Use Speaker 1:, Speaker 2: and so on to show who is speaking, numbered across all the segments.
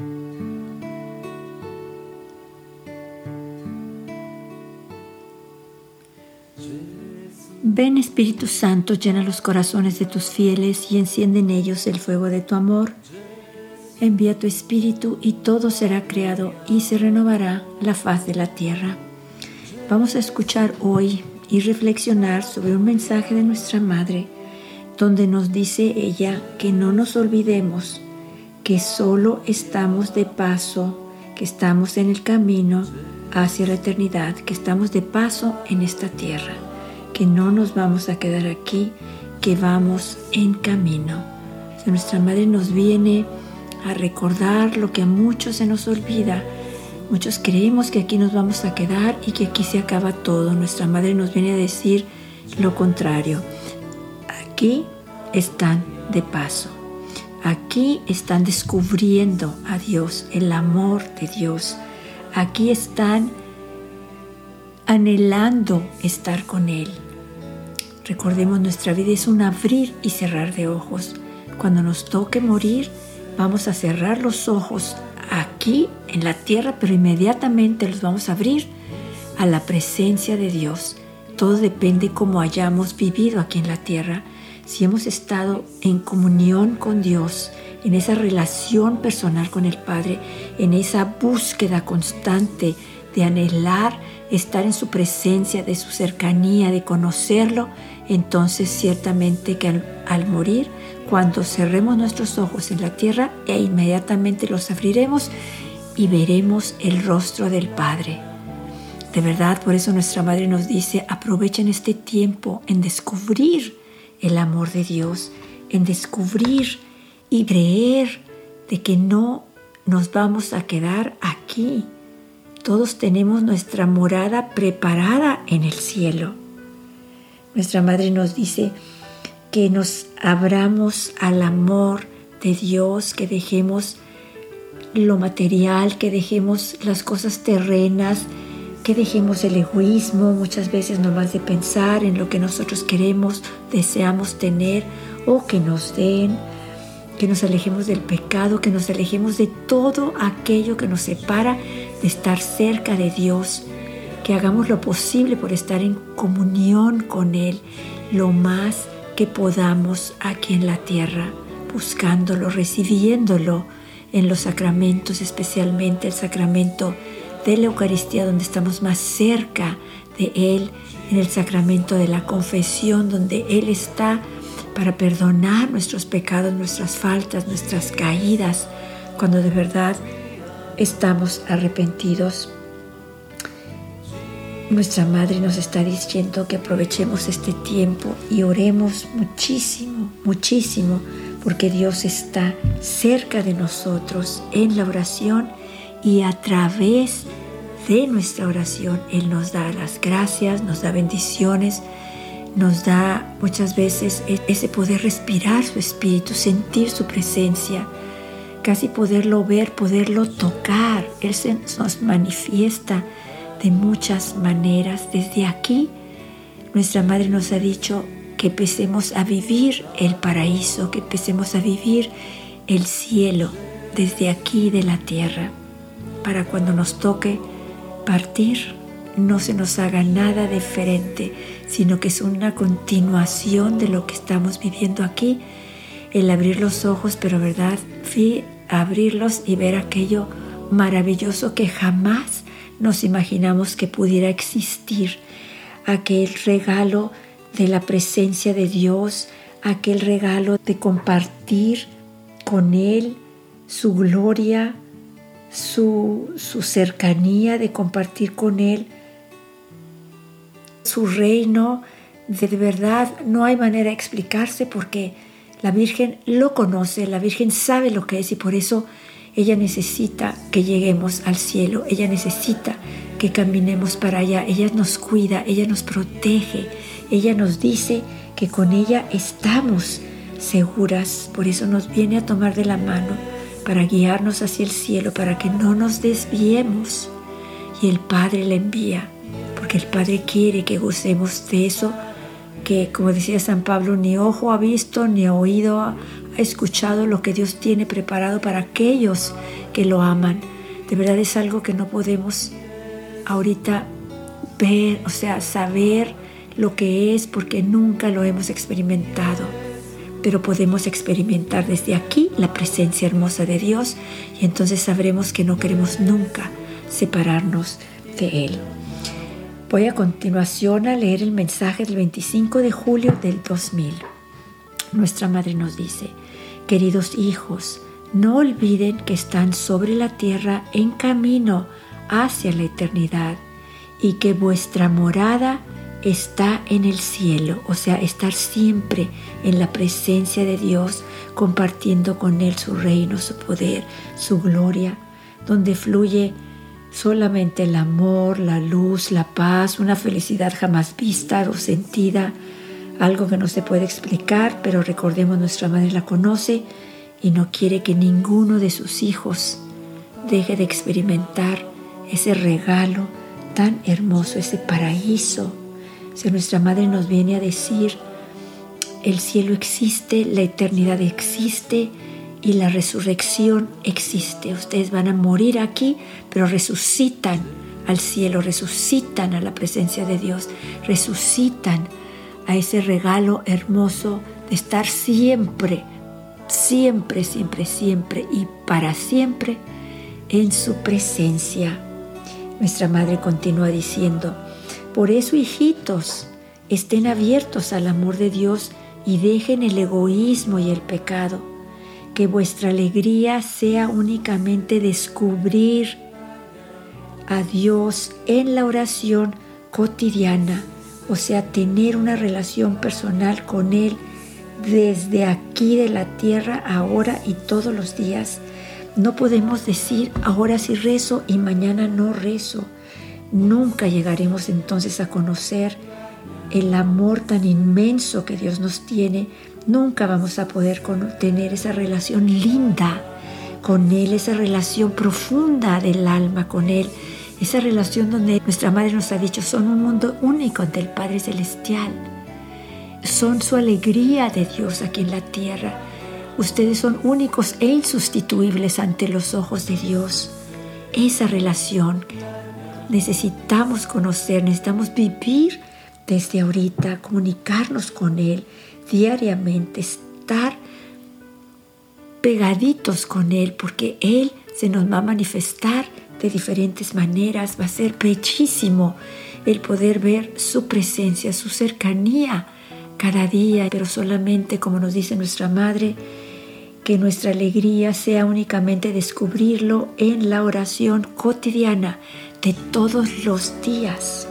Speaker 1: Ven Espíritu Santo, llena los corazones de tus fieles y enciende en ellos el fuego de tu amor. Envía tu Espíritu y todo será creado y se renovará la faz de la tierra. Vamos a escuchar hoy y reflexionar sobre un mensaje de nuestra Madre, donde nos dice ella que no nos olvidemos que solo estamos de paso, que estamos en el camino hacia la eternidad, que estamos de paso en esta tierra, que no nos vamos a quedar aquí, que vamos en camino. nuestra Madre nos viene a recordar lo que a muchos se nos olvida, Muchos creemos que aquí nos vamos a quedar y que aquí se acaba todo. Nuestra madre nos viene a decir lo contrario. Aquí están de paso. Aquí están descubriendo a Dios, el amor de Dios. Aquí están anhelando estar con Él. Recordemos, nuestra vida es un abrir y cerrar de ojos. Cuando nos toque morir, vamos a cerrar los ojos aquí en la tierra, pero inmediatamente los vamos a abrir a la presencia de Dios. Todo depende cómo hayamos vivido aquí en la tierra. Si hemos estado en comunión con Dios, en esa relación personal con el Padre, en esa búsqueda constante de anhelar estar en su presencia, de su cercanía, de conocerlo, entonces ciertamente que al, morir cuando cerremos nuestros ojos en la tierra e inmediatamente los abriremos y veremos el rostro del Padre. De verdad, por eso nuestra Madre nos dice, aprovechen este tiempo en descubrir el amor de Dios, en descubrir y creer de que no nos vamos a quedar aquí. Todos tenemos nuestra morada preparada en el cielo. Nuestra Madre nos dice, que nos abramos al amor de Dios, que dejemos lo material, que dejemos las cosas terrenas, que dejemos el egoísmo muchas veces nomás de pensar en lo que nosotros queremos, deseamos tener o que nos den, que nos alejemos del pecado, que nos alejemos de todo aquello que nos separa de estar cerca de Dios, que hagamos lo posible por estar en comunión con Él lo más que podamos aquí en la tierra, buscándolo, recibiéndolo en los sacramentos, especialmente el sacramento de la Eucaristía, donde estamos más cerca de Él, en el sacramento de la confesión, donde Él está para perdonar nuestros pecados, nuestras faltas, nuestras caídas, cuando de verdad estamos arrepentidos. Nuestra Madre nos está diciendo que aprovechemos este tiempo y oremos muchísimo, muchísimo, porque Dios está cerca de nosotros en la oración y a través de nuestra oración Él nos da las gracias, nos da bendiciones, nos da muchas veces e-, ese poder respirar su espíritu, sentir su presencia, casi poderlo ver, poderlo tocar. Él nos manifiesta de muchas maneras. Desde aquí, nuestra Madre nos ha dicho que empecemos a vivir el paraíso, que empecemos a vivir el cielo desde aquí de la tierra, para cuando nos toque partir no se nos haga nada diferente, sino que es una continuación de lo que estamos viviendo aquí, el abrir los ojos, pero verdad, abrirlos y ver aquello maravilloso que jamás nos imaginamos que pudiera existir. Aquel regalo de la presencia de Dios, aquel regalo de compartir con Él su gloria, su, su cercanía, de compartir con Él su reino. De verdad no hay manera de explicarse porque la Virgen lo conoce, la Virgen sabe lo que es y por eso ella necesita que lleguemos al cielo, ella necesita que caminemos para allá, ella nos cuida, ella nos protege, ella nos dice que con ella estamos seguras, por eso nos viene a tomar de la mano para guiarnos hacia el cielo, para que no nos desviemos. Y el Padre la envía, porque el Padre quiere que gocemos de eso que, como decía San Pablo, ni ojo ha visto, ni oído ha escuchado lo que Dios tiene preparado para aquellos que lo aman. De verdad es algo que no podemos ahorita ver, o sea, saber lo que es porque nunca lo hemos experimentado. Pero podemos experimentar desde aquí la presencia hermosa de Dios y entonces sabremos que no queremos nunca separarnos de Él. Voy a continuación a leer el mensaje del 25 de julio del 2000. Nuestra madre nos dice, queridos hijos, no olviden que están sobre la tierra en camino hacia la eternidad y que vuestra morada está en el cielo, o sea, estar siempre en la presencia de Dios, compartiendo con Él su reino, su poder, su gloria, donde fluye solamente el amor, la luz, la paz, una felicidad jamás vista o sentida, algo que no se puede explicar, pero recordemos nuestra madre la conoce y no quiere que ninguno de sus hijos deje de experimentar ese regalo tan hermoso, ese paraíso. Nuestra madre nos viene a decir, el cielo existe, la eternidad existe y la resurrección existe. Ustedes van a morir aquí, pero resucitan al cielo, resucitan a la presencia de Dios, resucitan a ese regalo hermoso de estar siempre, siempre, siempre, siempre y para siempre en su presencia. Nuestra madre continúa diciendo, por eso hijitos, estén abiertos al amor de Dios y dejen el egoísmo y el pecado. Que vuestra alegría sea únicamente descubrir a Dios en la oración cotidiana, o sea, tener una relación personal con Él desde aquí de la tierra, ahora y todos los días no podemos decir ahora sí rezo y mañana no rezo. Nunca llegaremos entonces a conocer el amor tan inmenso que Dios nos tiene. Nunca vamos a poder tener esa relación linda con Él, esa relación profunda del alma con Él, esa relación donde nuestra Madre nos ha dicho son un mundo único del Padre Celestial. Son su alegría de Dios aquí en la tierra Ustedes son únicos e insustituibles ante los ojos de Dios. Esa relación necesitamos conocer, necesitamos vivir desde ahorita, comunicarnos con Él diariamente, estar pegaditos con Él, porque Él se nos va a manifestar de diferentes maneras. Va a ser bellísimo el poder ver su presencia, su cercanía cada día, pero solamente, como nos dice nuestra Madre, que nuestra alegría sea únicamente descubrirlo en la oración cotidiana de todos los días.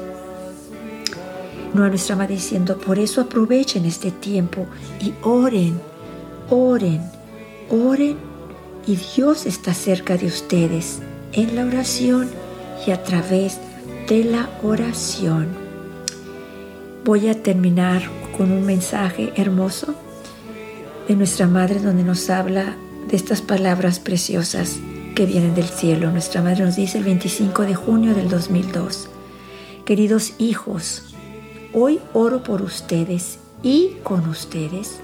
Speaker 1: Nuestra madre diciendo, por eso aprovechen este tiempo y oren, oren, oren y Dios está cerca de ustedes en la oración y a través de la oración. Voy a terminar con un mensaje hermoso de nuestra Madre donde nos habla de estas palabras preciosas que vienen del cielo. Nuestra Madre nos dice el 25 de junio del 2002, queridos hijos, hoy oro por ustedes y con ustedes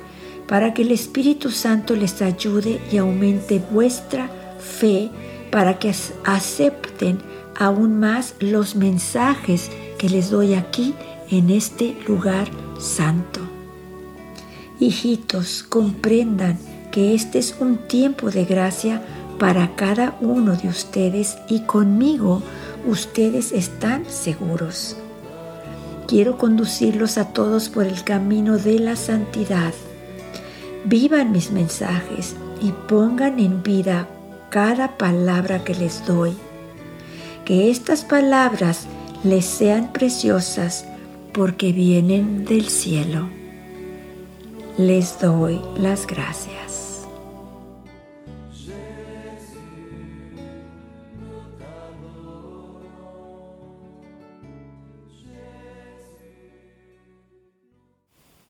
Speaker 1: para que el Espíritu Santo les ayude y aumente vuestra fe para que acepten aún más los mensajes que les doy aquí en este lugar santo. Hijitos, comprendan que este es un tiempo de gracia para cada uno de ustedes y conmigo ustedes están seguros. Quiero conducirlos a todos por el camino de la santidad. Vivan mis mensajes y pongan en vida cada palabra que les doy. Que estas palabras les sean preciosas porque vienen del cielo les doy las gracias.